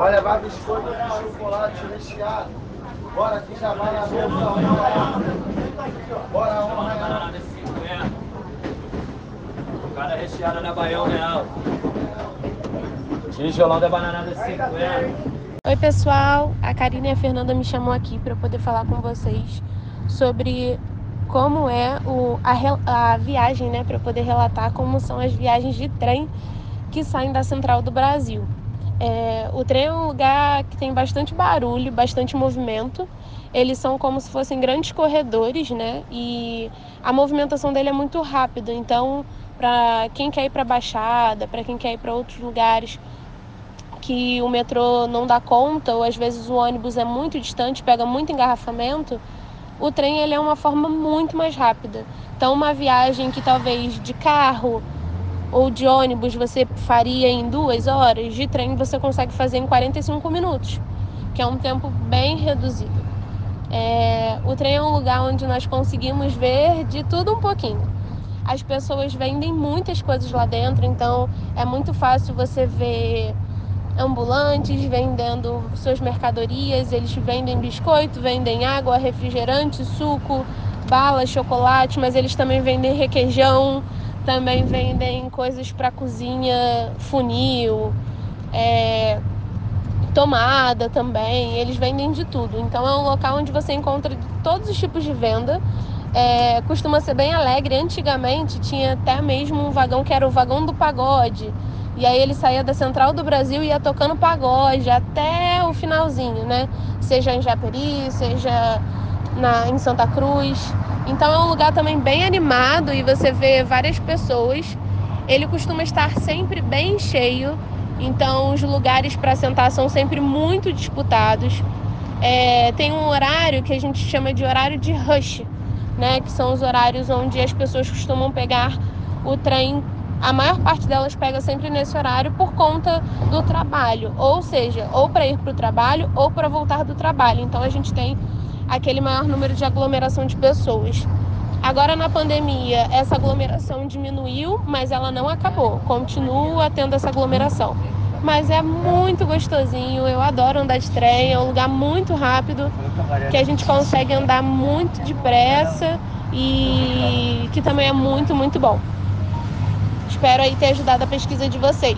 Vai levar biscoito de chocolate recheado. Bora que já vai na mesa. Bora, honra. Cada recheada da Baião Real. Tijolão da banana 50. Oi pessoal, a Karina e a Fernanda me chamou aqui para poder falar com vocês sobre como é o, a, a viagem, né, para poder relatar como são as viagens de trem que saem da central do Brasil. É, o trem é um lugar que tem bastante barulho, bastante movimento. Eles são como se fossem grandes corredores, né? E a movimentação dele é muito rápida. Então, para quem quer ir para a Baixada, para quem quer ir para outros lugares que o metrô não dá conta, ou às vezes o ônibus é muito distante, pega muito engarrafamento, o trem ele é uma forma muito mais rápida. Então, uma viagem que talvez de carro ou de ônibus você faria em duas horas, de trem você consegue fazer em 45 minutos, que é um tempo bem reduzido. É, o trem é um lugar onde nós conseguimos ver de tudo um pouquinho. As pessoas vendem muitas coisas lá dentro, então é muito fácil você ver ambulantes vendendo suas mercadorias. Eles vendem biscoito, vendem água, refrigerante, suco, bala, chocolate, mas eles também vendem requeijão, também vendem coisas para cozinha, funil, é, tomada também. Eles vendem de tudo. Então é um local onde você encontra todos os tipos de venda. É, costuma ser bem alegre. Antigamente tinha até mesmo um vagão que era o vagão do pagode e aí ele saía da Central do Brasil e ia tocando pagode até o finalzinho, né? Seja em Japeri, seja na, em Santa Cruz. Então é um lugar também bem animado e você vê várias pessoas. Ele costuma estar sempre bem cheio, então os lugares para sentar são sempre muito disputados. É, tem um horário que a gente chama de horário de rush, né? Que são os horários onde as pessoas costumam pegar o trem a maior parte delas pega sempre nesse horário por conta do trabalho, ou seja, ou para ir para o trabalho ou para voltar do trabalho. Então a gente tem aquele maior número de aglomeração de pessoas. Agora na pandemia, essa aglomeração diminuiu, mas ela não acabou. Continua tendo essa aglomeração. Mas é muito gostosinho, eu adoro andar de trem, é um lugar muito rápido, que a gente consegue andar muito depressa e que também é muito, muito bom. Espero aí ter ajudado a pesquisa de vocês.